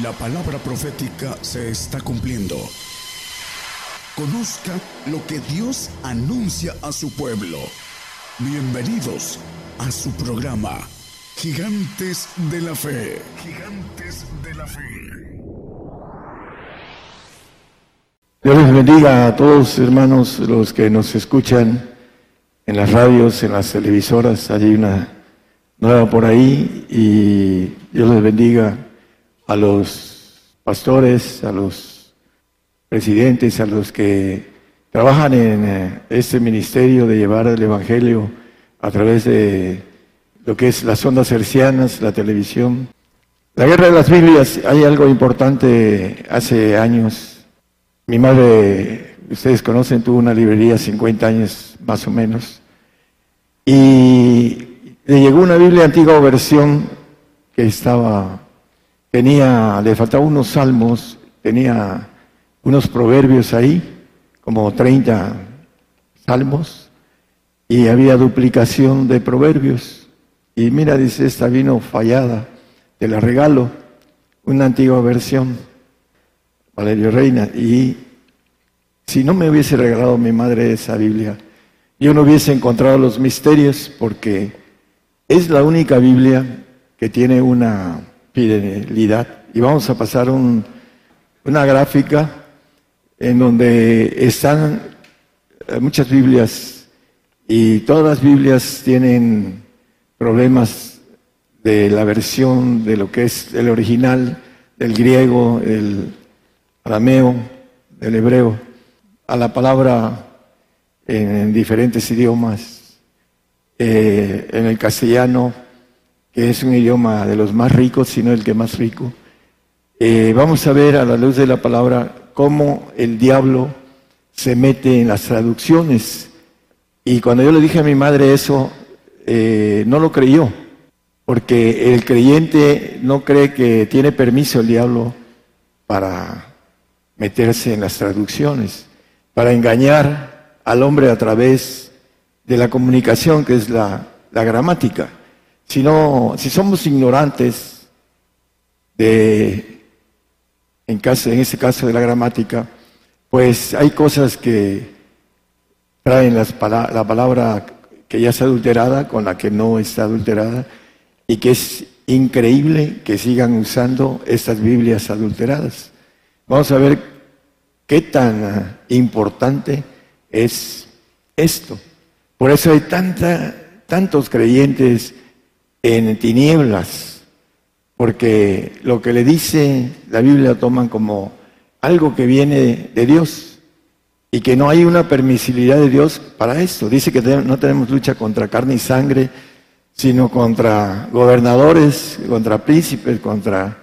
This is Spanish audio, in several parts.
La palabra profética se está cumpliendo. Conozca lo que Dios anuncia a su pueblo. Bienvenidos a su programa, Gigantes de la Fe. Gigantes de la Fe. Dios les bendiga a todos, hermanos, los que nos escuchan en las radios, en las televisoras. Hay una nueva por ahí y Dios les bendiga a los pastores, a los presidentes, a los que trabajan en eh, este ministerio de llevar el Evangelio a través de lo que es las ondas hercianas, la televisión. La guerra de las Biblias, hay algo importante hace años. Mi madre, ustedes conocen, tuvo una librería 50 años más o menos. Y le llegó una Biblia antigua versión que estaba tenía, le faltaban unos salmos, tenía unos proverbios ahí, como 30 salmos, y había duplicación de proverbios. Y mira, dice, esta vino fallada, te la regalo, una antigua versión, Valerio Reina, y si no me hubiese regalado mi madre esa Biblia, yo no hubiese encontrado los misterios, porque es la única Biblia que tiene una fidelidad. Y vamos a pasar una gráfica en donde están eh, muchas Biblias y todas las Biblias tienen problemas de la versión de lo que es el original, del griego, el arameo, del hebreo, a la palabra en, diferentes idiomas, eh, en el castellano que es un idioma de los más ricos, sino el que más rico. Eh, vamos a ver a la luz de la palabra cómo el diablo se mete en las traducciones. Y cuando yo le dije a mi madre eso, eh, no lo creyó, porque el creyente no cree que tiene permiso el diablo para meterse en las traducciones, para engañar al hombre a través de la comunicación, que es la gramática sino si somos ignorantes de, en, caso, este caso de la gramática, pues hay cosas que traen las, la palabra que ya está adulterada con la que no está adulterada y que es increíble que sigan usando estas Biblias adulteradas. Vamos a ver qué tan importante es esto. Por eso hay tanta, tantos creyentes en tinieblas, porque lo que le dice la Biblia lo toman como algo que viene de Dios y que no hay una permisibilidad de Dios para esto. Dice que no tenemos lucha contra carne y sangre, sino contra gobernadores, contra príncipes, contra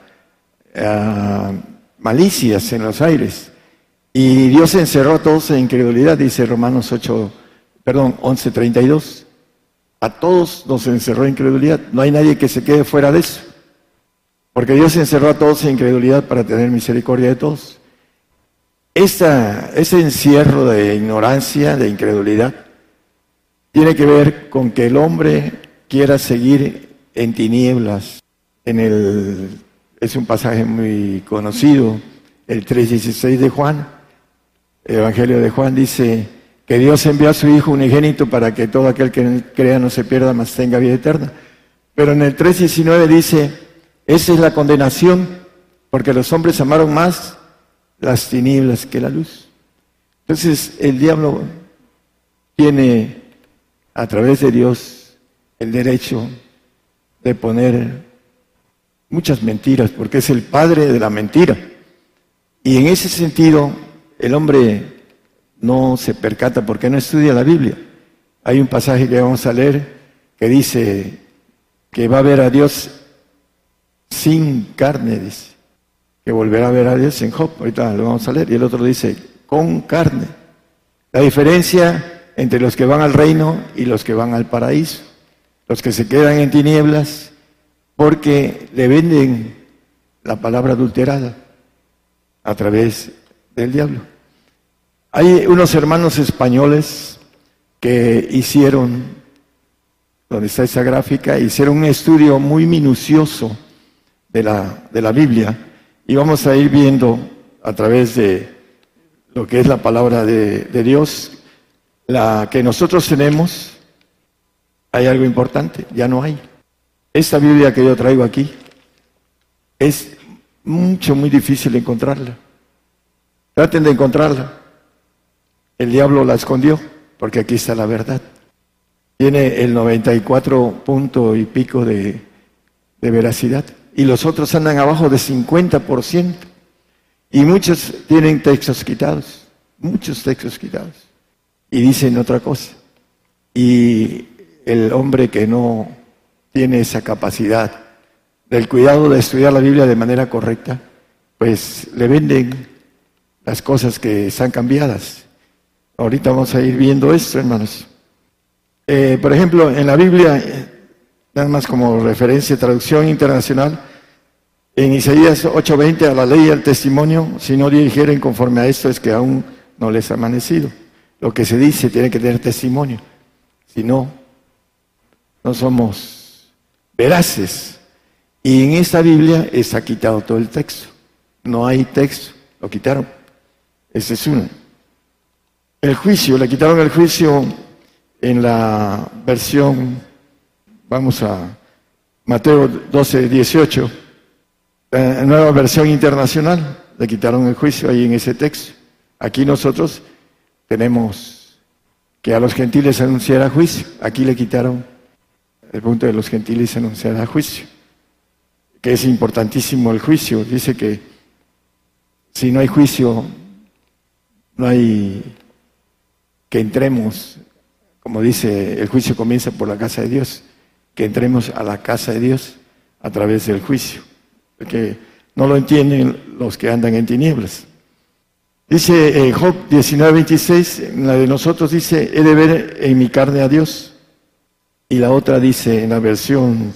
ah, malicias en los aires. Y Dios encerró a todos en incredulidad, dice Romanos 8, perdón, 11:32. A todos nos encerró incredulidad. No hay nadie que se quede fuera de eso. Porque Dios encerró a todos en incredulidad para tener misericordia de todos. ese encierro de ignorancia, de incredulidad, tiene que ver con que el hombre quiera seguir en tinieblas. En el, es un pasaje muy conocido, el 3.16 de Juan. El Evangelio de Juan dice, que Dios envió a su Hijo unigénito para que todo aquel que crea no se pierda, mas tenga vida eterna. Pero en el 3.19 dice, esa es la condenación, porque los hombres amaron más las tinieblas que la luz. Entonces el diablo tiene a través de Dios el derecho de poner muchas mentiras, porque es el padre de la mentira. Y en ese sentido, el hombre no se percata porque no estudia la Biblia. Hay un pasaje que vamos a leer que dice que va a ver a Dios sin carne, dice, que volverá a ver a Dios en Job, ahorita lo vamos a leer, y el otro dice con carne. La diferencia entre los que van al reino y los que van al paraíso, los que se quedan en tinieblas porque le venden la palabra adulterada a través del diablo. Hay unos hermanos españoles que hicieron, donde está esa gráfica, hicieron un estudio muy minucioso de la, de la Biblia Y vamos a ir viendo a través de lo que es la palabra de, de Dios, la que nosotros tenemos, hay algo importante, ya no hay. Esta Biblia que yo traigo aquí es mucho, muy difícil encontrarla. Traten de encontrarla. El diablo la escondió, porque aquí está la verdad. Tiene el 94 punto y pico de, veracidad. Y los otros andan abajo de 50%. Y muchos tienen textos quitados. Muchos textos quitados. Y dicen otra cosa. Y el hombre que no tiene esa capacidad del cuidado de estudiar la Biblia de manera correcta, pues le venden las cosas que están cambiadas. Ahorita vamos a ir viendo esto, hermanos. Eh, por ejemplo, en la Biblia, eh, nada más como referencia, traducción internacional, en Isaías 8:20, a la ley y al testimonio, si no dijeren conforme a esto, es que aún no les ha amanecido. Lo que se dice tiene que tener testimonio. Si no, no somos veraces. Y en esta Biblia está quitado todo el texto. No hay texto, lo quitaron. Ese es uno. El juicio, le quitaron el juicio en la versión, vamos a Mateo 12, 18, la nueva versión internacional, le quitaron el juicio ahí en ese texto. Aquí nosotros tenemos que a los gentiles anunciara juicio. Aquí le quitaron el punto de los gentiles anunciara juicio que es importantísimo el juicio. Dice que si no hay juicio, no hay que entremos, como dice, el juicio comienza por la casa de Dios, que entremos a la casa de Dios a través del juicio, porque no lo entienden los que andan en tinieblas. Dice eh, Job 19:26, la de nosotros dice, he de ver en mi carne a Dios. Y la otra dice en la versión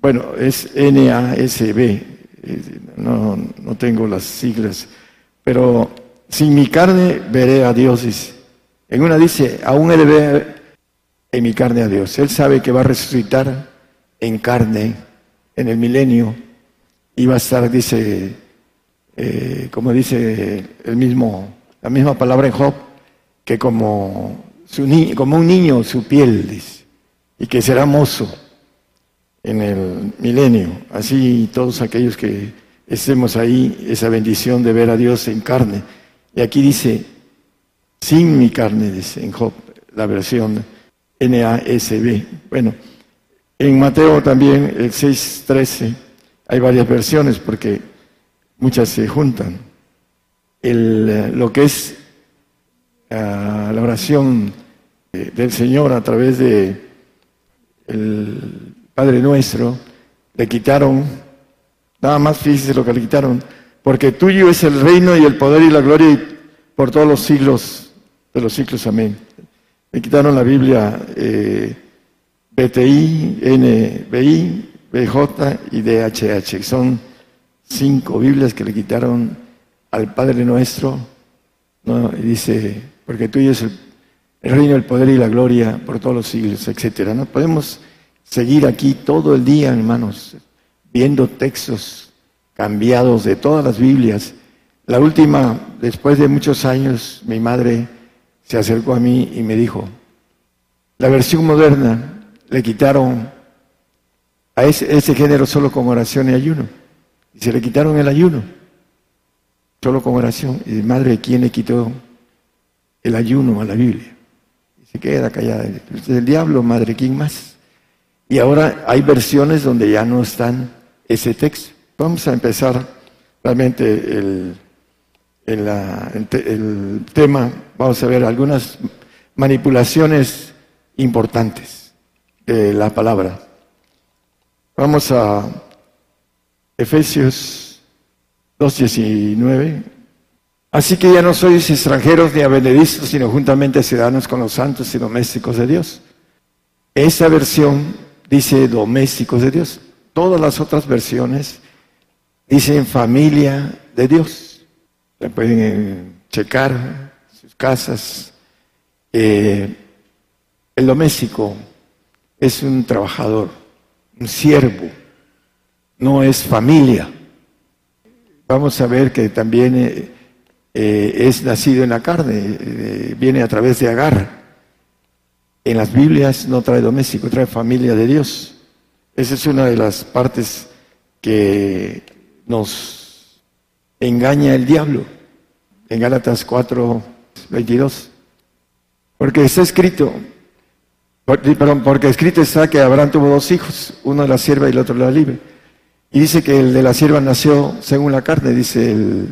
bueno, es NASB, no, no tengo las siglas, pero sin mi carne veré a Dios, dice. En una dice, aún he de ver en mi carne a Dios. Él sabe que va a resucitar en carne en el milenio y va a estar, dice, eh, como dice el mismo, la misma palabra en Job, que como, un niño su piel, y que será mozo en el milenio. Así todos aquellos que estemos ahí, esa bendición de ver a Dios en carne. Y aquí dice, sin mi carne, dice en Job, la versión NASB. Bueno, en Mateo también, el 6.13, hay varias versiones porque muchas se juntan. El, lo que es ah, la oración del Señor a través de el Padre nuestro, le quitaron, nada más fíjese lo que le quitaron, porque tuyo es el reino y el poder y la gloria por todos los siglos de los siglos, amén. Le quitaron la Biblia eh, BTI, NBI, BJ y DHH. Son cinco Biblias que le quitaron al Padre nuestro. ¿no? Y dice, porque tuyo es el, el, reino, el poder y la gloria por todos los siglos, etcétera. No podemos seguir aquí todo el día, hermanos, viendo textos cambiados de todas las Biblias. La última, después de muchos años, mi madre se acercó a mí y me dijo, la versión moderna le quitaron a ese, género solo con oración y ayuno. Y se le quitaron el ayuno, solo con oración. Y madre, ¿quién le quitó el ayuno a la Biblia? Y se queda callada. El diablo, madre, ¿quién más? Y ahora hay versiones donde ya no están ese texto. Vamos a empezar realmente el, el, tema, vamos a ver algunas manipulaciones importantes de la palabra. Vamos a Efesios 2.19. Así que ya no sois extranjeros ni abenedizos, sino juntamente ciudadanos con los santos y domésticos de Dios. Esa versión dice domésticos de Dios. Todas las otras versiones dicen familia de Dios. Pueden eh, checar sus casas. Eh, el doméstico es un trabajador, un siervo, no es familia. vamos a ver que también eh, es nacido en la carne, viene a través de Agar. En las Biblias no trae doméstico, trae familia de Dios. Esa es una de las partes que nos engaña el diablo en Gálatas 4, 22. Porque está escrito, perdón, porque escrito está que Abraham tuvo dos hijos, uno la sierva y el otro la libre. Y dice que el de la sierva nació según la carne, dice el,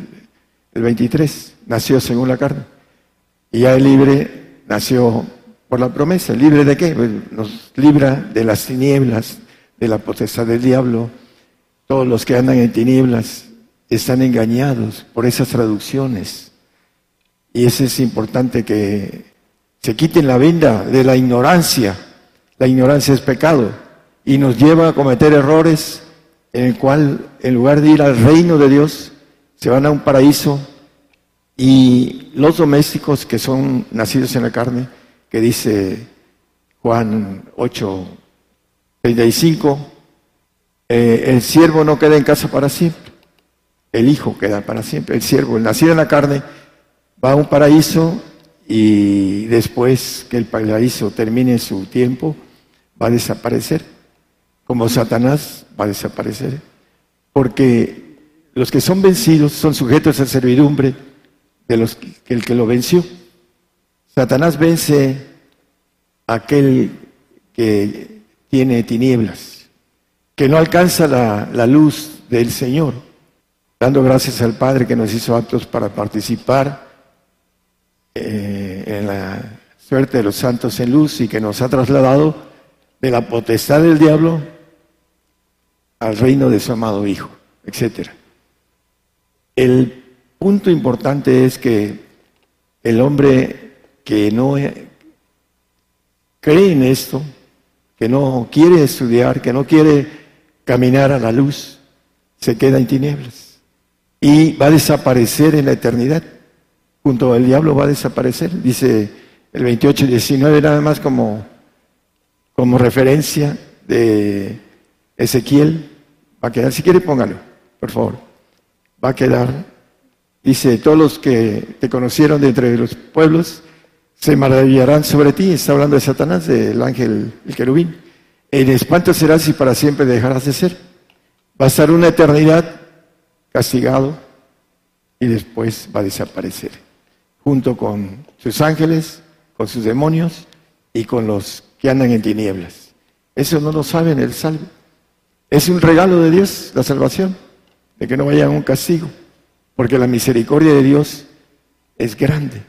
el 23, nació según la carne. Y ya el libre nació por la promesa. ¿Libre de qué? Pues nos libra de las tinieblas, de la potestad del diablo. Todos los que andan en tinieblas están engañados por esas traducciones. Y eso es importante que se quiten la venda de la ignorancia. La ignorancia es pecado y nos lleva a cometer errores en el cual en lugar de ir al reino de Dios, se van a un paraíso y los domésticos que son nacidos en la carne, que dice Juan 8, 35, eh, el siervo no queda en casa para siempre, el hijo queda para siempre, el siervo, el nacido en la carne, va a un paraíso y después que el paraíso termine su tiempo, va a desaparecer, como Satanás va a desaparecer, porque los que son vencidos son sujetos a servidumbre de los que el que lo venció. Satanás vence a aquel que tiene tinieblas, que no alcanza la, luz del Señor, dando gracias al Padre que nos hizo aptos para participar eh, en la suerte de los santos en luz y que nos ha trasladado de la potestad del diablo al reino de su amado Hijo, etcétera. El punto importante es que el hombre que no cree en esto, que no quiere estudiar, que no quiere caminar a la luz, se queda en tinieblas y va a desaparecer en la eternidad. Junto al diablo va a desaparecer, dice el 28 y 19, nada más como, como referencia de Ezequiel. Va a quedar, si quiere póngalo, por favor va a quedar. Dice, todos los que te conocieron de entre los pueblos se maravillarán sobre ti. Está hablando de Satanás, del ángel, el querubín. En espanto serás y para siempre dejarás de ser. Va a estar una eternidad castigado y después va a desaparecer, junto con sus ángeles, con sus demonios y con los que andan en tinieblas. Eso no lo saben el salvo. Es un regalo de Dios, la salvación de que no vaya a un castigo, porque la misericordia de Dios es grande,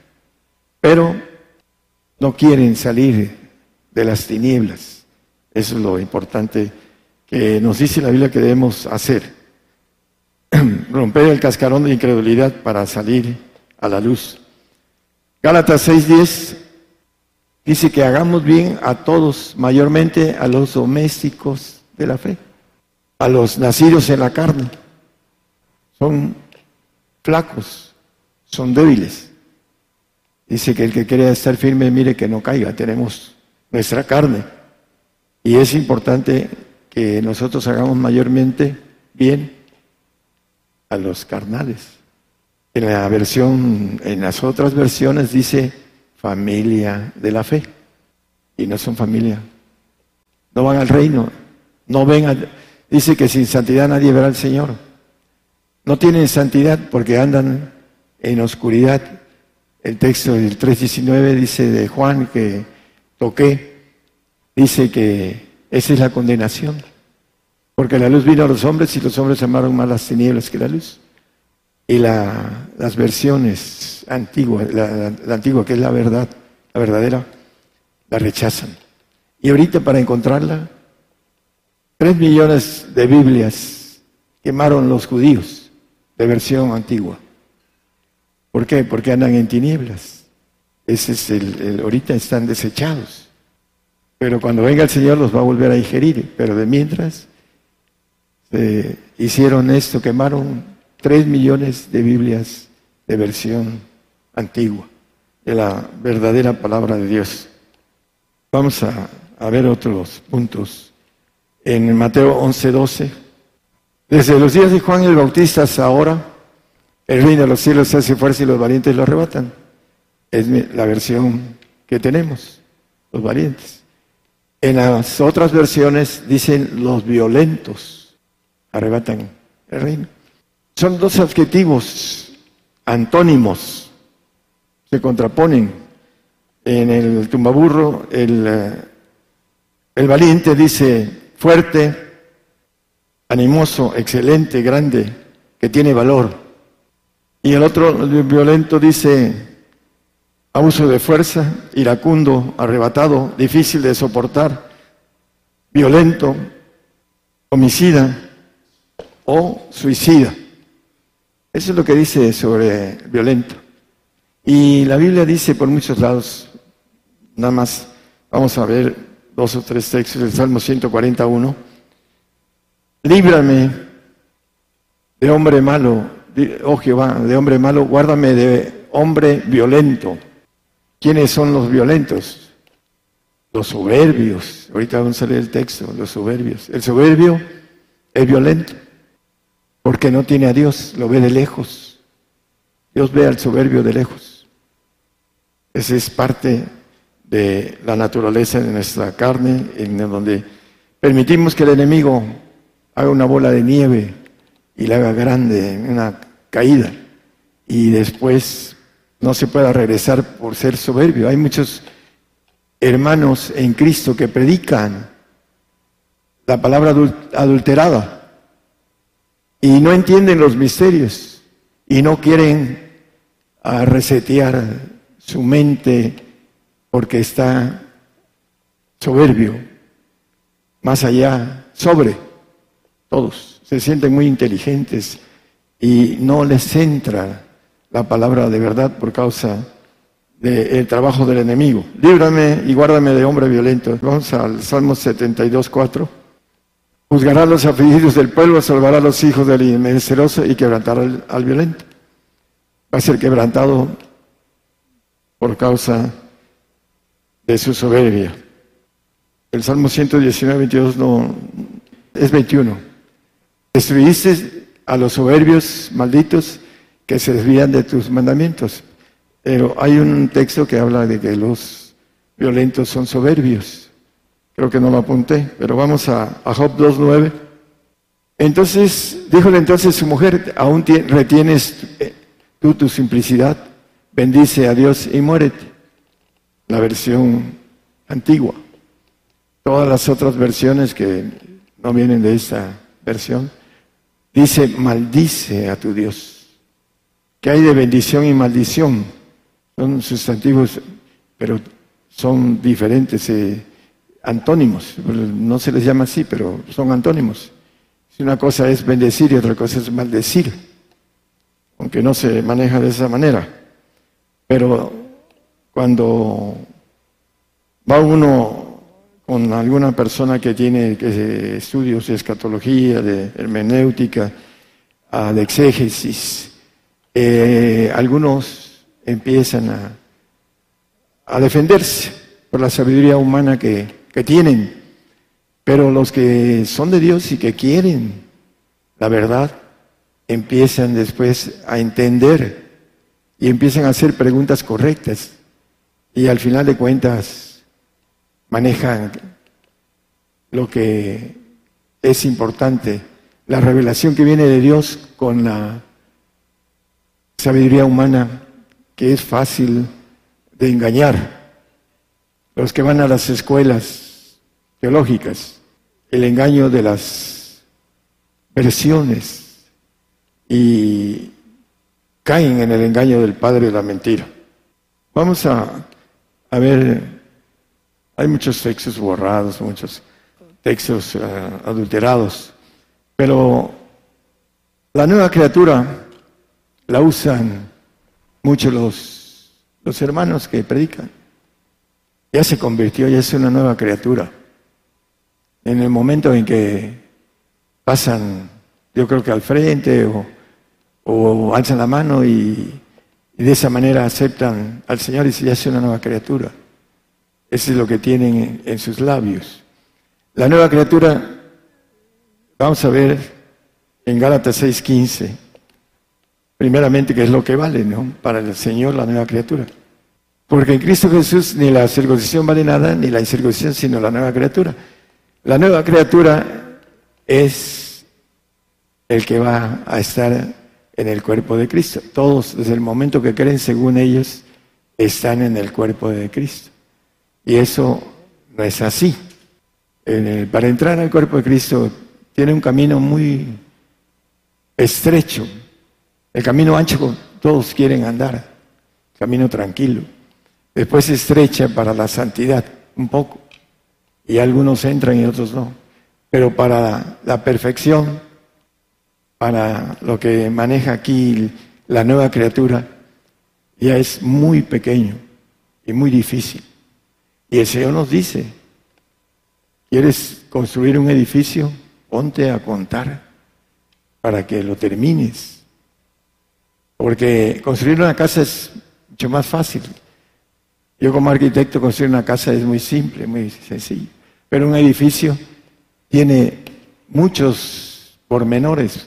pero no quieren salir de las tinieblas. Eso es lo importante que nos dice la Biblia que debemos hacer. Romper el cascarón de incredulidad para salir a la luz. Gálatas 6:10 dice que hagamos bien a todos, mayormente a los domésticos de la fe, a los nacidos en la carne son flacos, son débiles. Dice que el que quiere estar firme, mire que no caiga, tenemos nuestra carne. Y es importante que nosotros hagamos mayormente bien a los carnales. En la versión, en las otras versiones dice familia de la fe. Y no son familia. No van al reino. No ven dice que sin santidad nadie verá al Señor. No tienen santidad porque andan en oscuridad. El texto del 3.19 dice de Juan que toqué, dice que esa es la condenación. Porque la luz vino a los hombres y los hombres amaron más las tinieblas que la luz. Y las versiones antiguas, la, la antigua que es la verdad, la verdadera, la rechazan. Y ahorita para encontrarla, tres millones de Biblias quemaron los judíos de versión antigua. ¿Por qué? Porque andan en tinieblas. Ese es el, ahorita están desechados. Pero cuando venga el Señor los va a volver a ingerir. Pero de mientras hicieron esto, quemaron tres millones de Biblias de versión antigua, de la verdadera palabra de Dios. Vamos a, a ver otros puntos. En Mateo 11, 12. Desde los días de Juan el Bautista hasta ahora, El reino de los cielos se hace fuerza y los valientes lo arrebatan. Es la versión que tenemos, los valientes. En las otras versiones dicen los violentos arrebatan el reino. Son dos adjetivos antónimos, se contraponen. En el tumbaburro, el, eh, el valiente dice fuerte, animoso, excelente, grande, que tiene valor. Y el otro, el violento, dice abuso de fuerza, iracundo, arrebatado, difícil de soportar, violento, homicida o suicida. Eso es lo que dice sobre violento. Y la Biblia dice por muchos lados, nada más vamos a ver dos o tres textos del Salmo 141, líbrame de hombre malo, oh Jehová, de hombre malo, guárdame de hombre violento. ¿Quiénes son los violentos? Los soberbios. Ahorita vamos a leer el texto, los soberbios. El soberbio es violento porque no tiene a Dios, lo ve de lejos. Dios ve al soberbio de lejos. Esa es parte de la naturaleza de nuestra carne, en donde permitimos que el enemigo haga una bola de nieve y la haga grande, una caída, y después no se pueda regresar por ser soberbio. Hay muchos hermanos en Cristo que predican la palabra adulterada y no entienden los misterios y no quieren ah, resetear su mente porque está soberbio, más allá, sobre todos. Se sienten muy inteligentes y no les entra la palabra de verdad por causa del trabajo del enemigo. Líbrame y guárdame de hombre violento. Vamos al Salmo 72, 4. Juzgará los afligidos del pueblo, salvará a los hijos del inmenceroso y quebrantará al, violento. Va a ser quebrantado por causa de su soberbia. El Salmo 119, 22 no, es 21. Destruiste a los soberbios malditos que se desvían de tus mandamientos. Pero hay un texto que habla de que los violentos son soberbios. Creo que no lo apunté, pero vamos a, Job 2.9. Entonces, díjole entonces su mujer, aún retienes eh, tú tu simplicidad, bendice a Dios y muérete. La versión antigua. Todas las otras versiones que no vienen de esta versión, dice, maldice a tu Dios. ¿Qué hay de bendición y maldición? Son sustantivos, pero son diferentes. Eh, antónimos, no se les llama así, pero son antónimos. Si una cosa es bendecir y otra cosa es maldecir, aunque no se maneja de esa manera. Pero cuando va uno con alguna persona que tiene estudios de escatología, de hermenéutica, de exégesis, eh, algunos empiezan a, a defenderse por la sabiduría humana que tienen, pero los que son de Dios y que quieren la verdad, empiezan después a entender y empiezan a hacer preguntas correctas y al final de cuentas manejan lo que es importante, la revelación que viene de Dios con la sabiduría humana que es fácil de engañar. Los que van a las escuelas teológicas, el engaño de las versiones y caen en el engaño del padre de la mentira. Vamos a, ver, hay muchos textos borrados, muchos textos eh, adulterados, pero la nueva criatura la usan mucho los, los hermanos que predican ya se convirtió, ya es una nueva criatura. En el momento en que pasan, yo creo que al frente o, alzan la mano y, de esa manera aceptan al Señor y ya es una nueva criatura. Eso es lo que tienen en, sus labios. La nueva criatura, vamos a ver en Gálatas 6:15. primeramente que es lo que vale, ¿no? Para el Señor la nueva criatura. Porque en Cristo Jesús ni la circuncisión vale nada, ni la incircuncisión, sino la nueva criatura. La nueva criatura es el que va a estar en el cuerpo de Cristo. Todos, desde el momento que creen, según ellos, están en el cuerpo de Cristo. Y eso no es así. para entrar al cuerpo de Cristo tiene un camino muy estrecho. El camino ancho todos quieren andar, camino tranquilo. Después estrecha para la santidad, un poco. Y algunos entran y otros no. Pero para la perfección, para lo que maneja aquí la nueva criatura, ya es muy pequeño y muy difícil. Y el Señor nos dice, ¿quieres construir un edificio? Ponte a contar para que lo termines. Porque construir una casa es mucho más fácil. Yo como arquitecto construir una casa es muy simple, muy sencillo. Pero un edificio tiene muchos pormenores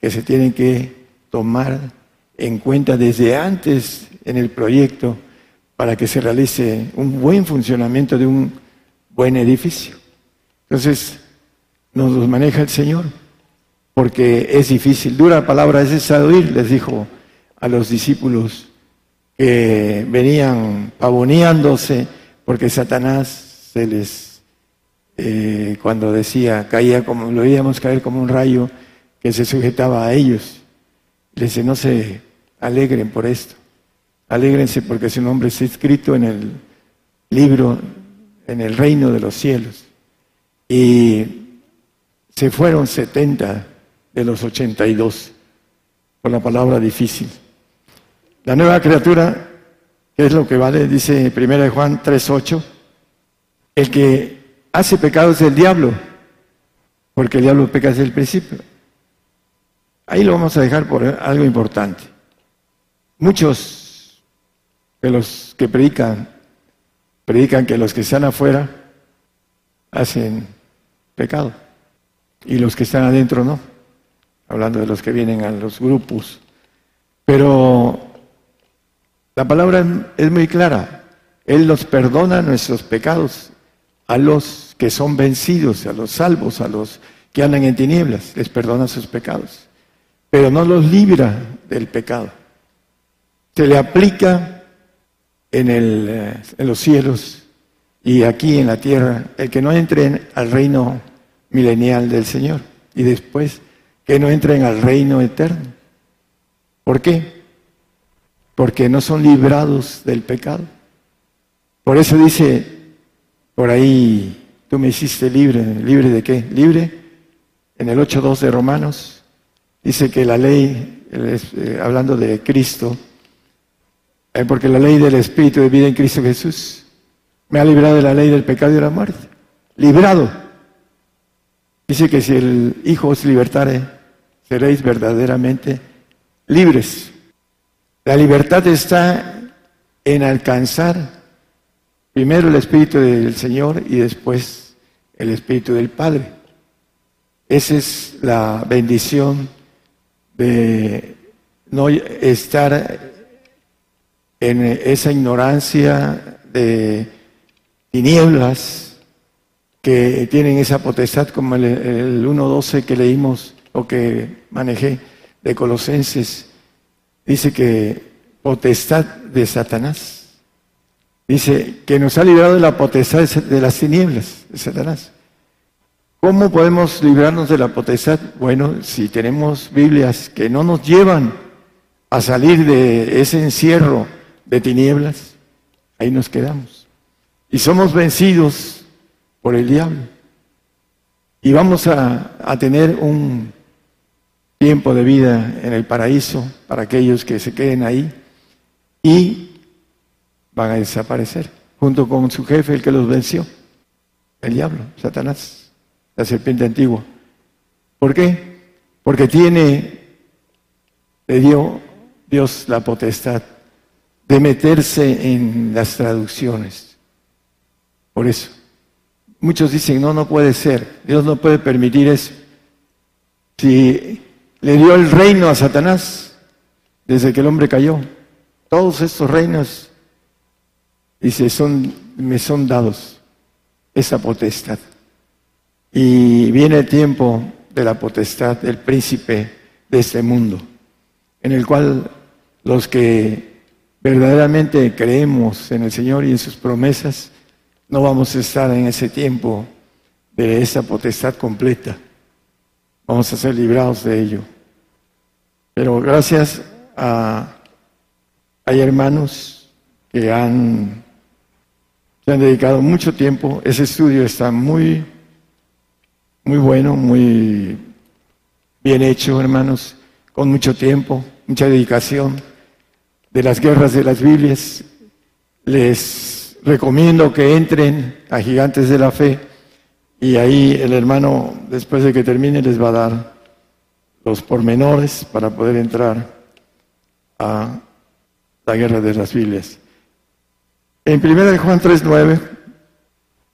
que se tienen que tomar en cuenta desde antes en el proyecto para que se realice un buen funcionamiento de un buen edificio. Entonces, nos los maneja el Señor, porque es difícil. Dura palabra es esa de oír, les dijo a los discípulos que venían pavoneándose porque Satanás se les, eh, cuando decía, caía como, lo veíamos caer como un rayo que se sujetaba a ellos. Les dice, no se alegren por esto, alégrense porque su nombre está escrito en el libro, en el reino de los cielos. Y se fueron 70 de los 82 por la palabra difícil. La nueva criatura, ¿qué es lo que vale? Dice 1 Juan 3.8, el que hace pecado es el diablo, porque el diablo peca desde el principio. Ahí lo vamos a dejar por algo importante. Muchos de los que predican, predican que los que están afuera hacen pecado y los que están adentro no, hablando de los que vienen a los grupos. Pero la palabra es muy clara. Él nos perdona nuestros pecados a los que son vencidos, a los salvos, a los que andan en tinieblas, les perdona sus pecados. Pero no los libra del pecado. Se le aplica en, el, en los cielos y aquí en la tierra el que no entre al reino milenial del Señor y después que no entren al reino eterno. ¿Por qué? porque no son librados del pecado. Por eso dice por ahí, tú me hiciste libre, libre de qué? Libre. En el 8.2 de Romanos dice que la ley, eh, hablando de Cristo, eh, porque la ley del Espíritu de vida en Cristo Jesús me ha librado de la ley del pecado y de la muerte. Librado. Dice que si el Hijo os libertare, seréis verdaderamente libres. La libertad está en alcanzar primero el Espíritu del Señor y después el Espíritu del Padre. Esa es la bendición de no estar en esa ignorancia de tinieblas que tienen esa potestad como el, el 1.12 que leímos o que manejé de Colosenses dice que potestad de Satanás. Dice que nos ha librado de la potestad de las tinieblas de. ¿Cómo podemos librarnos de la potestad? Bueno, si tenemos Biblias que no nos llevan a salir de ese encierro de tinieblas, ahí nos quedamos. Y somos vencidos por el diablo. Y vamos a, a tener un tiempo de vida en el paraíso para aquellos que se queden ahí y van a desaparecer junto con su jefe, el que los venció, el diablo, Satanás, la serpiente antigua. ¿Por qué? Porque tiene, le dio Dios la potestad de meterse en las traducciones. Por eso. Muchos dicen, no, no puede ser, Dios no puede permitir eso. Si le dio el reino a Satanás, desde que el hombre cayó. Todos estos reinos, dice, son, me son dados esa potestad. Y viene el tiempo de la potestad del príncipe de este mundo, en el cual los que verdaderamente creemos en el Señor y en sus promesas, no vamos a estar en ese tiempo de esa potestad completa. Vamos a ser librados de ello. Pero gracias a hay hermanos que han se han dedicado mucho tiempo. Ese estudio está muy muy bueno, muy bien hecho, hermanos, con mucho tiempo, mucha dedicación de las guerras de las Biblias. Les recomiendo que entren a Gigantes de la Fe y ahí el hermano, después de que termine, les va a dar los pormenores para poder entrar a la guerra de las Biblias. En 1 Juan 3.9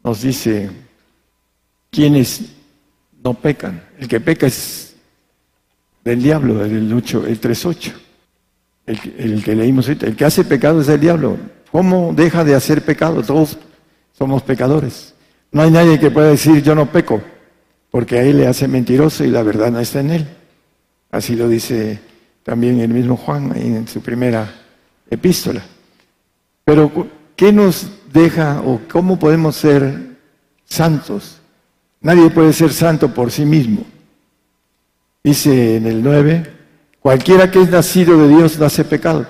nos dice, ¿quiénes no pecan? El que peca es del diablo, el, 8, el 3.8 el, que leímos ahorita, el que hace pecado es el diablo. ¿Cómo deja de hacer pecado? Todos somos pecadores. No hay nadie que pueda decir yo no peco, porque a él le hace mentiroso y la verdad no está en él. Así lo dice también el mismo Juan en su primera epístola. Pero ¿qué nos deja o cómo podemos ser santos? Nadie puede ser santo por sí mismo. Dice en el 9, Cualquiera que es nacido de Dios no hace pecado.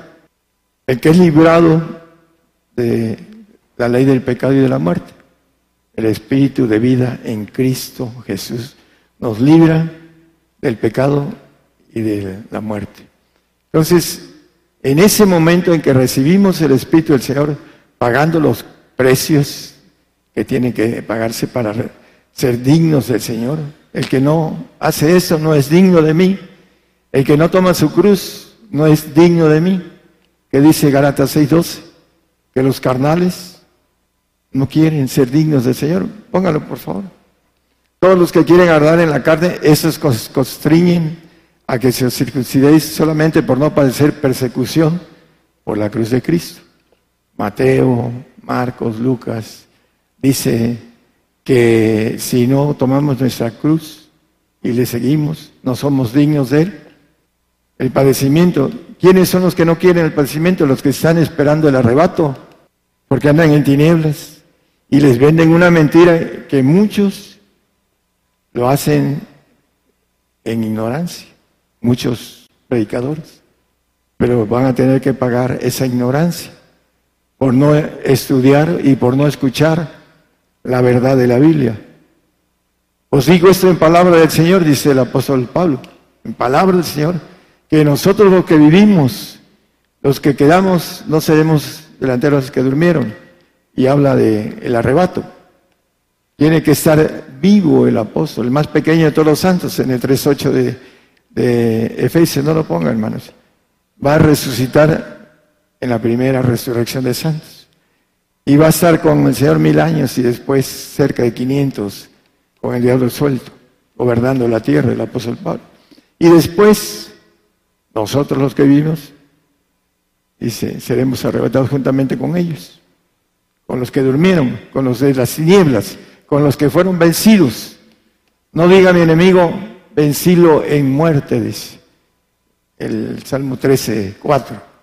El que es librado de la ley del pecado y de la muerte. El espíritu de vida en Cristo Jesús nos libra del pecado y de la muerte. Entonces, en ese momento en que recibimos el Espíritu del Señor, pagando los precios que tienen que pagarse para ser dignos del Señor, el que no hace eso no es digno de mí. El que no toma su cruz no es digno de mí. Que dice Galatas 6:12, que los carnales no quieren ser dignos del Señor. Póngalo, por favor. Todos los que quieren agradar en la carne, esos constriñen a que se circuncidéis solamente por no padecer persecución por la cruz de Cristo. Mateo, Marcos, Lucas, dice que si no tomamos nuestra cruz y le seguimos, no somos dignos de Él el padecimiento. ¿Quiénes son los que no quieren el padecimiento? Los que están esperando el arrebato, porque andan en tinieblas y les venden una mentira que muchos lo hacen en ignorancia, muchos predicadores, pero van a tener que pagar esa ignorancia por no estudiar y por no escuchar la verdad de la Biblia. Os digo esto en palabra del Señor, dice el apóstol Pablo, en palabra del Señor que nosotros los que vivimos, los que quedamos, no seremos delanteros los que durmieron. Y habla de el arrebato. Tiene que estar vivo el apóstol, el más pequeño de todos los santos, en el 3.8 de, de Efesios, no lo ponga hermanos. Va a resucitar en la primera resurrección de santos. Y va a estar con el Señor mil años y después cerca de 500 con el diablo suelto, gobernando la tierra, el apóstol Pablo. Y después nosotros los que vivimos, dice, seremos arrebatados juntamente con ellos, con los que durmieron, con los de las tinieblas, con los que fueron vencidos. No diga mi enemigo, vencilo en muerte, dice el Salmo 13, 4.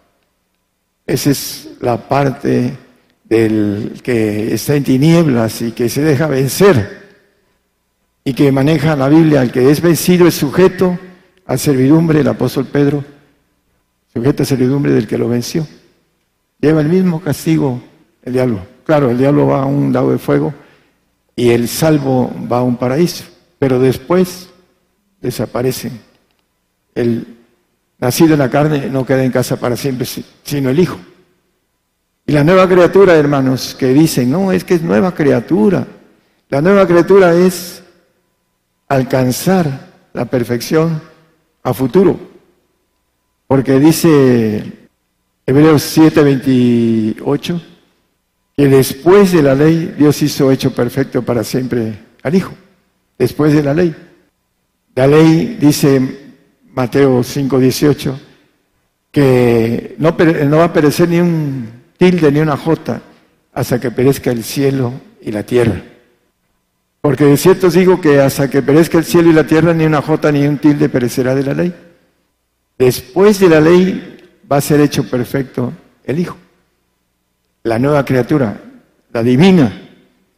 Esa es la parte del que está en tinieblas y que se deja vencer y que maneja la Biblia, el que es vencido es sujeto a servidumbre, el apóstol Pedro sujeta a servidumbre del que lo venció. Lleva el mismo castigo el diablo. Claro, el diablo va a un lado de fuego y el salvo va a un paraíso, pero después desaparecen. El nacido en la carne no queda en casa para siempre, sino el Hijo. Y la nueva criatura, hermanos, que dicen, no, es que es nueva criatura. La nueva criatura es alcanzar la perfección a futuro. Porque dice Hebreos 7, 28, que después de la ley Dios hizo hecho perfecto para siempre al Hijo. Después de la ley. La ley dice Mateo 5, 18, que no, no va a perecer ni un tilde ni una jota hasta que perezca el cielo y la tierra. Porque de cierto os digo que hasta que perezca el cielo y la tierra, ni una jota ni un tilde perecerá de la ley. Después de la ley va a ser hecho perfecto el Hijo, la nueva criatura, la divina,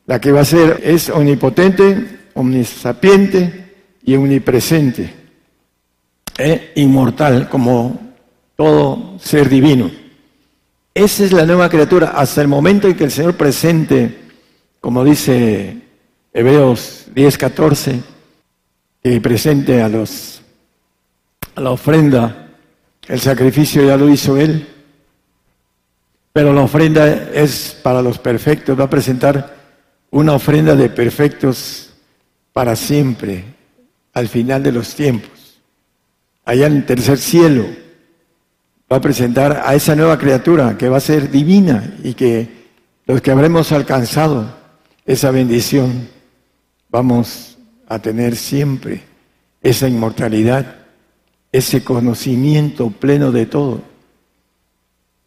la que va a ser, es omnipotente, omnisapiente y omnipresente, e inmortal como todo ser divino. Esa es la nueva criatura hasta el momento en que el Señor presente, como dice Hebreos 10, 14, que presente a los a la ofrenda, el sacrificio ya lo hizo Él, pero la ofrenda es para los perfectos, va a presentar una ofrenda de perfectos para siempre, al final de los tiempos. Allá en el tercer cielo va a presentar a esa nueva criatura que va a ser divina y que los que habremos alcanzado esa bendición vamos a tener siempre esa inmortalidad, ese conocimiento pleno de todo,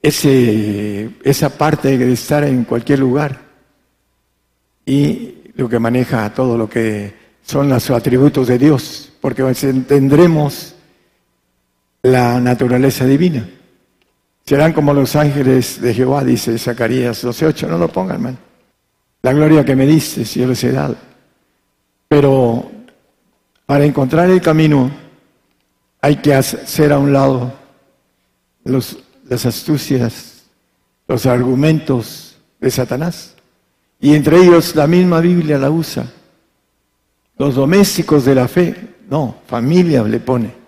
ese, esa parte de estar en cualquier lugar y lo que maneja todo lo que son los atributos de Dios, porque tendremos la naturaleza divina. Serán como los ángeles de Jehová, dice Zacarías 12.8. No lo pongan, man. La gloria que me diste, si yo les he dado. Pero para encontrar el camino hay que hacer a un lado los, las astucias, los argumentos de Satanás. Y entre ellos la misma Biblia la usa. Los domésticos de la fe, no, familia le pone.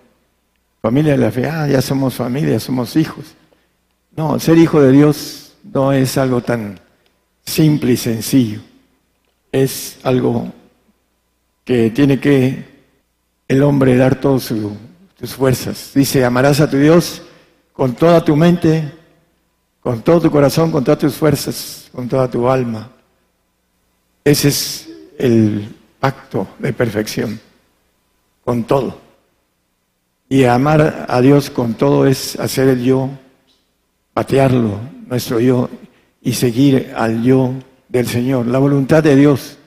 Familia de la fe, ah, ya somos familia, somos hijos. No, ser hijo de Dios no es algo tan simple y sencillo. Es algo que tiene que el hombre dar todas sus fuerzas. Dice, amarás a tu Dios con toda tu mente, con todo tu corazón, con todas tus fuerzas, con toda tu alma. Ese es el pacto de perfección, con todo. Y amar a Dios con todo es hacer el yo, patearlo, nuestro yo, y seguir al yo del Señor, la voluntad de Dios.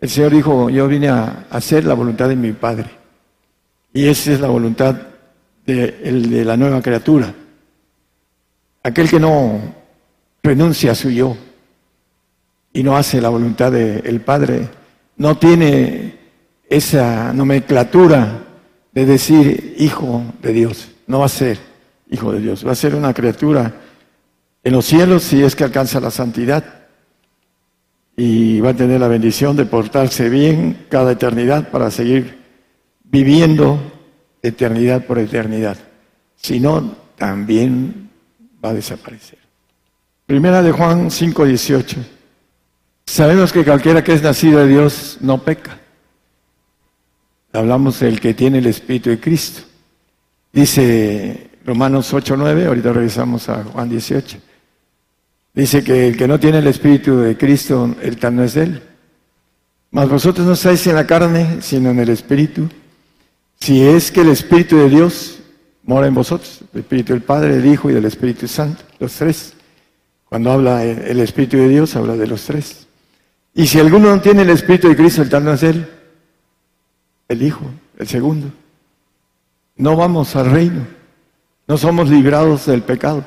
El Señor dijo, yo vine a hacer la voluntad de mi Padre. Y esa es la voluntad de, la nueva criatura. Aquel que no renuncia a su yo y no hace la voluntad del Padre, no tiene esa nomenclatura de decir hijo de Dios. No va a ser hijo de Dios, va a ser una criatura en los cielos si es que alcanza la santidad y va a tener la bendición de portarse bien cada eternidad para seguir viviendo eternidad por eternidad. Si no, también va a desaparecer. Primera de Juan 5:18. Sabemos que cualquiera que es nacido de Dios no peca. Hablamos del que tiene el Espíritu de Cristo. Dice Romanos 8:9, ahorita regresamos a Juan 18. Dice que el que no tiene el Espíritu de Cristo, el tal no es él. Mas vosotros no estáis en la carne, sino en el Espíritu. Si es que el Espíritu de Dios mora en vosotros, el Espíritu del Padre, del Hijo y del Espíritu Santo, los tres. Cuando habla el Espíritu de Dios, habla de los tres. Y si alguno no tiene el Espíritu de Cristo, el tal no es él, el Hijo, el segundo. No vamos al reino, no somos librados del pecado.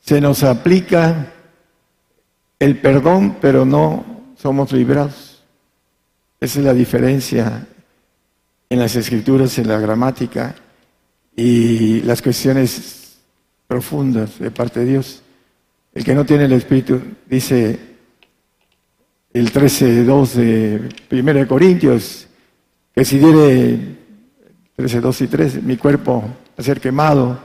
Se nos aplica el perdón, pero no somos librados. Esa es la diferencia en las escrituras, en la gramática y las cuestiones profundas de parte de Dios. El que no tiene el Espíritu, dice el 13.2 de 1 Corintios, que si diere 13.2 y 3, mi cuerpo a ser quemado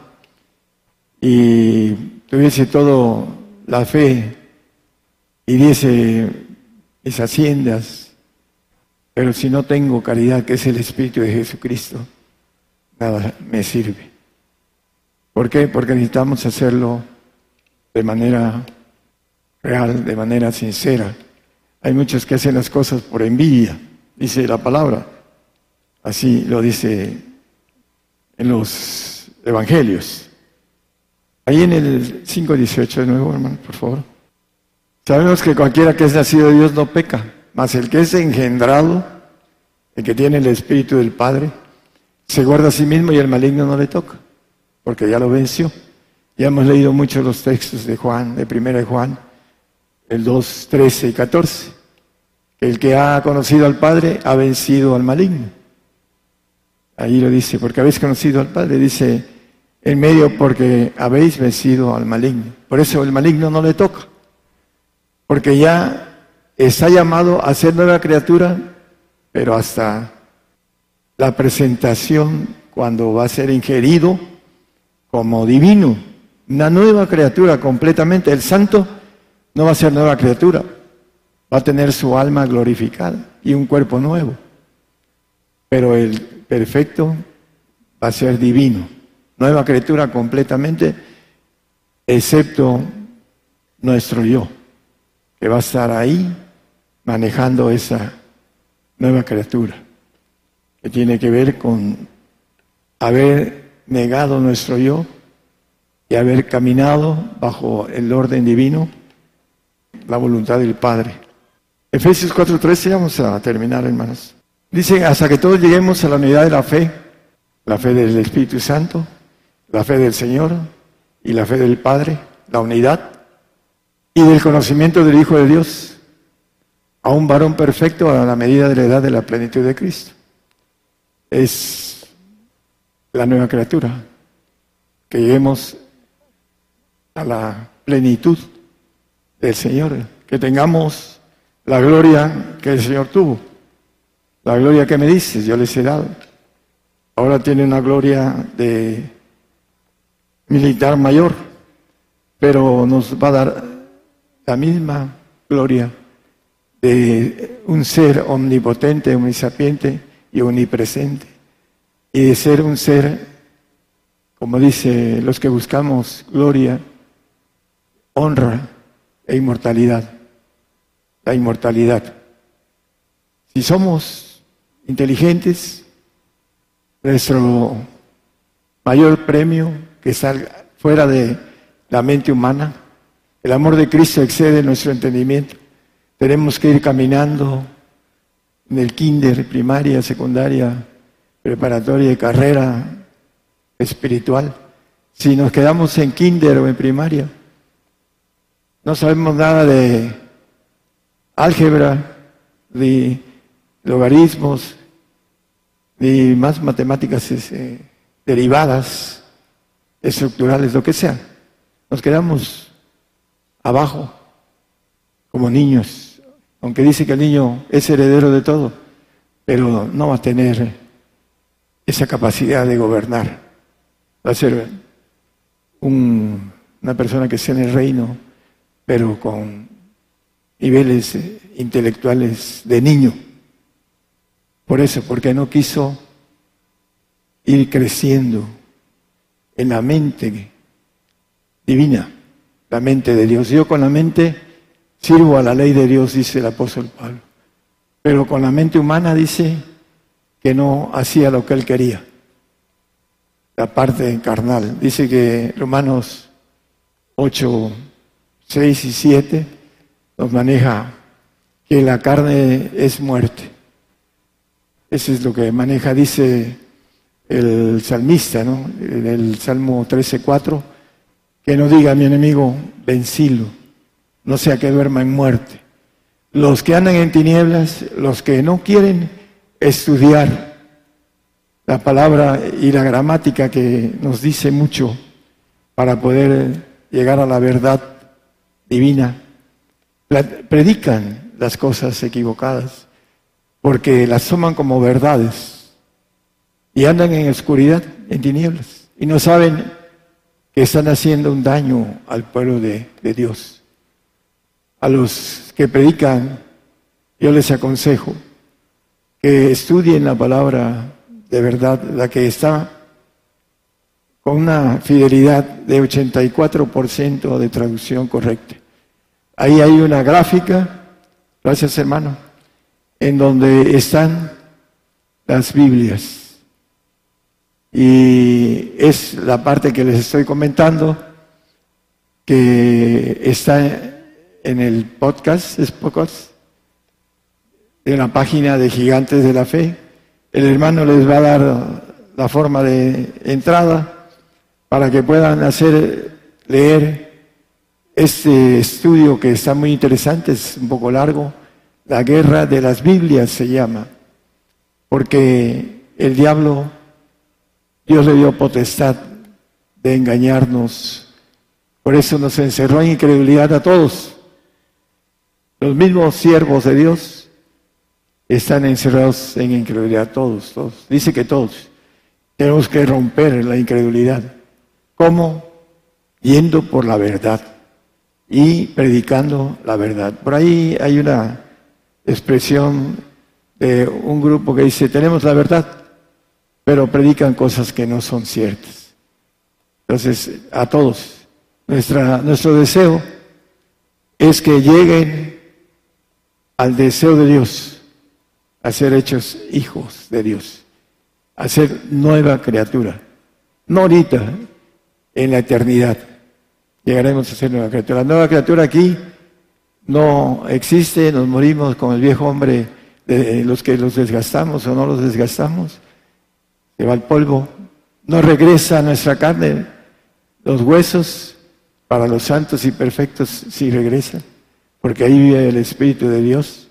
y tuviese todo la fe y diese mis haciendas, pero si no tengo caridad, que es el Espíritu de Jesucristo, nada me sirve. ¿Por qué? Porque necesitamos hacerlo de manera real, de manera sincera. Hay muchos que hacen las cosas por envidia, dice la palabra. Así lo dice en los evangelios. Ahí en el 5.18 de nuevo, hermano, por favor. Sabemos que cualquiera que es nacido de Dios no peca, mas el que es engendrado, el que tiene el Espíritu del Padre, se guarda a sí mismo y el maligno no le toca, porque ya lo venció. Ya hemos leído muchos los textos de Juan, de primera de Juan, el 2, 13 y 14. El que ha conocido al Padre ha vencido al maligno. Ahí lo dice, porque habéis conocido al Padre, dice en medio porque habéis vencido al maligno. Por eso el maligno no le toca, porque ya está llamado a ser nueva criatura, pero hasta la presentación cuando va a ser ingerido como divino, una nueva criatura completamente. El santo no va a ser nueva criatura, va a tener su alma glorificada y un cuerpo nuevo. Pero el perfecto va a ser divino, nueva criatura completamente, excepto nuestro yo, que va a estar ahí manejando esa nueva criatura que tiene que ver con haber negado nuestro yo y haber caminado bajo el orden divino, la voluntad del Padre. Efesios 4:13, vamos a terminar, hermanos. Dice, hasta que todos lleguemos a la unidad de la fe, la fe del Espíritu Santo, la fe del Señor y la fe del Padre, la unidad, y del conocimiento del Hijo de Dios, a un varón perfecto a la medida de la edad de la plenitud de Cristo es la nueva criatura, que lleguemos a la plenitud del Señor, que tengamos la gloria que el Señor tuvo, la gloria que me dices, yo les he dado. Ahora tiene una gloria de militar mayor, pero nos va a dar la misma gloria de un ser omnipotente, omnisapiente, y omnipresente. Y de ser un ser, como dice los que buscamos gloria, honra e inmortalidad. La inmortalidad. Si somos inteligentes, nuestro mayor premio que salga fuera de la mente humana, el amor de Cristo excede nuestro entendimiento. Tenemos que ir caminando en el kinder, primaria, secundaria, preparatoria carrera espiritual. Si nos quedamos en kinder o en primaria, no sabemos nada de álgebra, de logaritmos, ni más matemáticas eh, derivadas, estructurales, lo que sea. Nos quedamos abajo como niños aunque dice que el niño es heredero de todo, pero no va a tener esa capacidad de gobernar. Va a ser una persona que sea en el reino, pero con niveles intelectuales de niño. Por eso, porque no quiso ir creciendo en la mente divina, la mente de Dios. Yo con la mente Sirvo a la ley de Dios, dice el apóstol Pablo. Pero con la mente humana dice que no hacía lo que él quería. La parte carnal. Dice que Romanos 8, 6 y 7 nos maneja que la carne es muerte. Eso es lo que maneja, dice el salmista, ¿no? En el Salmo 13, 4, que no diga mi enemigo, vencilo no sea que duerma en muerte. Los que andan en tinieblas, los que no quieren estudiar la palabra y la gramática que nos dice mucho para poder llegar a la verdad divina, predican las cosas equivocadas porque las toman como verdades y andan en oscuridad, en tinieblas, y no saben que están haciendo un daño al pueblo de, de Dios. A los que predican, yo les aconsejo que estudien la palabra de verdad, la que está con una fidelidad de 84% de traducción correcta. Ahí hay una gráfica, gracias hermano, en donde están las Biblias. Y es la parte que les estoy comentando, que está en el podcast, es podcast, en la página de Gigantes de la Fe. El hermano les va a dar la forma de entrada para que puedan hacer leer este estudio que está muy interesante, es un poco largo, la guerra de las Biblias se llama, porque el diablo, Dios le dio potestad de engañarnos, por eso nos encerró en incredulidad a todos. Los mismos siervos de Dios están encerrados en incredulidad, todos, todos. Dice que todos. Tenemos que romper la incredulidad. ¿Cómo? Yendo por la verdad y predicando la verdad. Por ahí hay una expresión de un grupo que dice, tenemos la verdad, pero predican cosas que no son ciertas. Entonces, a todos, nuestra, nuestro deseo es que lleguen al deseo de Dios, a ser hechos hijos de Dios, a ser nueva criatura. No ahorita, en la eternidad. Llegaremos a ser nueva criatura. La nueva criatura aquí no existe, nos morimos con el viejo hombre de los que los desgastamos o no los desgastamos. Se va al polvo, no regresa a nuestra carne, los huesos para los santos y perfectos sí regresan, porque ahí vive el Espíritu de Dios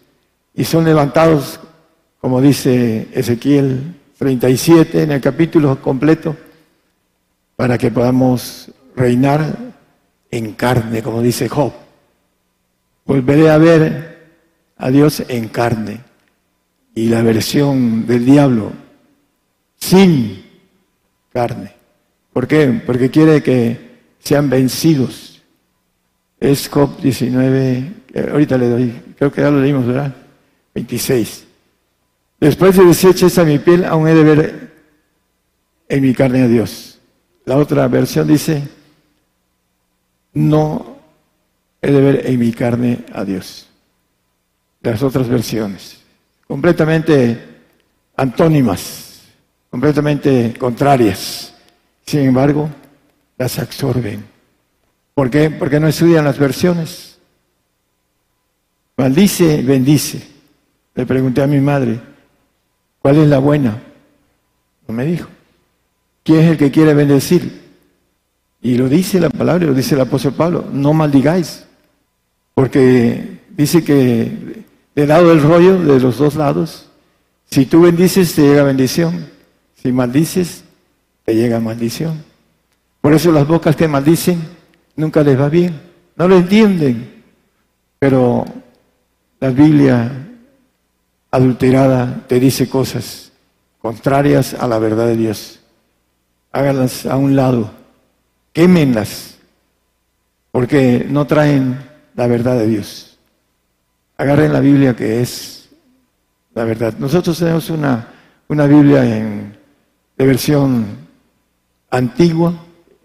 y son levantados, como dice Ezequiel 37 en el capítulo completo, para que podamos reinar en carne, como dice Job. Volveré a ver a Dios en carne y la versión del diablo sin carne. ¿Por qué? Porque quiere que sean vencidos. Es Job 19, ahorita le doy, creo que ya lo leímos, ¿verdad? 26. Después de deshecha a mi piel, aún he de ver en mi carne a Dios. La otra versión dice, no he de ver en mi carne a Dios. Las otras versiones, completamente antónimas, completamente contrarias. Sin embargo, las absorben. ¿Por qué? Porque no estudian las versiones. Maldice, bendice. Le pregunté a mi madre, ¿cuál es la buena? No me dijo. ¿Quién es el que quiere bendecir? Y lo dice la palabra, lo dice el apóstol Pablo, no maldigáis, porque dice que del lado del rollo, de los dos lados, si tú bendices, te llega bendición, si maldices, te llega maldición. Por eso las bocas que maldicen nunca les va bien, no lo entienden, pero la Biblia adulterada te dice cosas contrarias a la verdad de Dios. Háganlas a un lado, quémenlas, porque no traen la verdad de Dios. Agarren la Biblia que es la verdad. Nosotros tenemos una, una Biblia en, de versión antigua,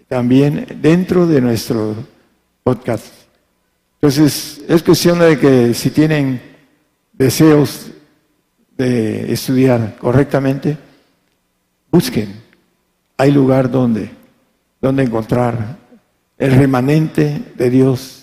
también dentro de nuestro podcast. Entonces, es cuestión de que si tienen deseos de estudiar correctamente, busquen hay lugar donde, donde encontrar el remanente de Dios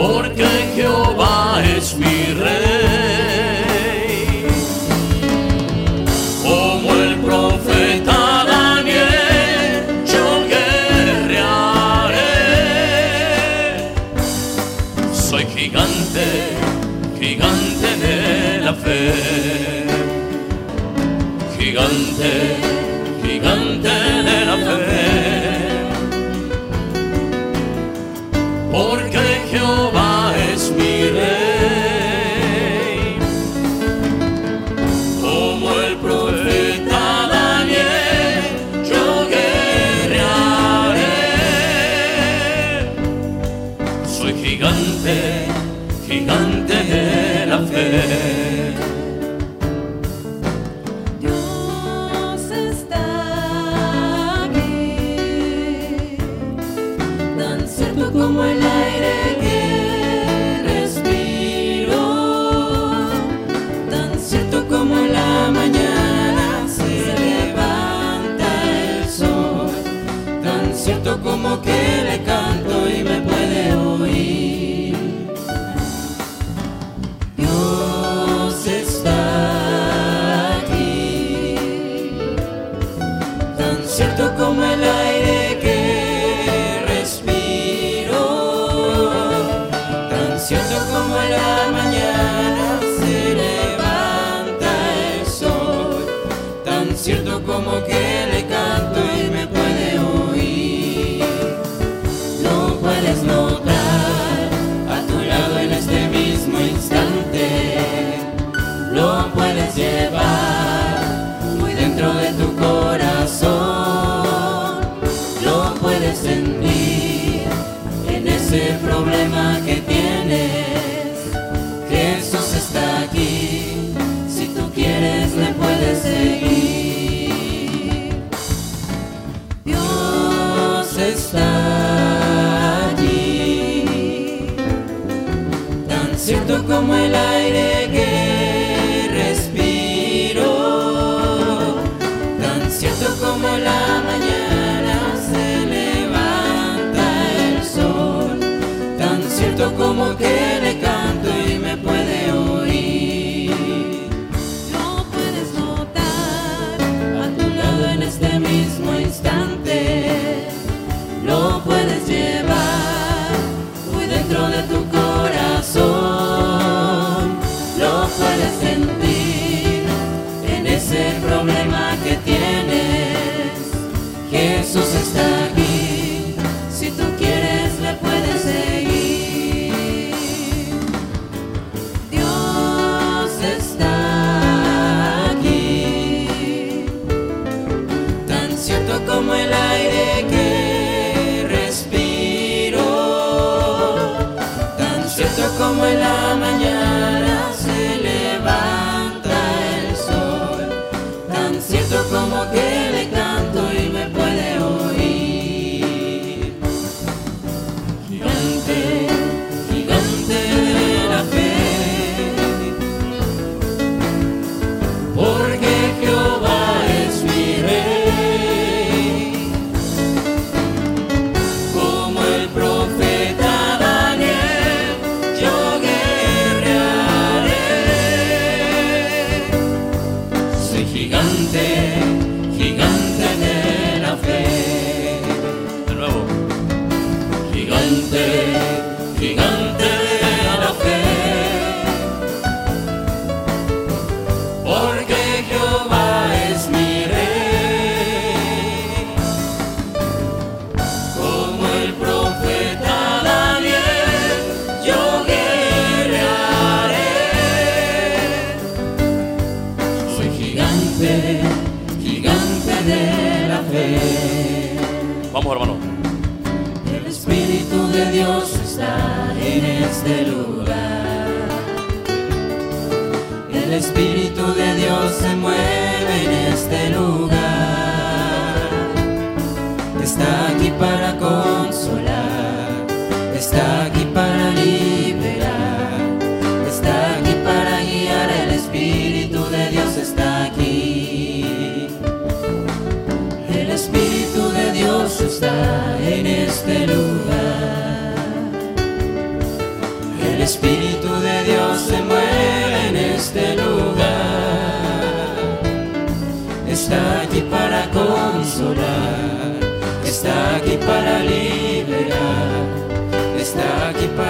porque Jehová es mi yeah. cierto como el como el aire que respiro, tan cierto como la mañana se levanta el sol, tan cierto como que le canto y me soy está aquí para liberar, está aquí para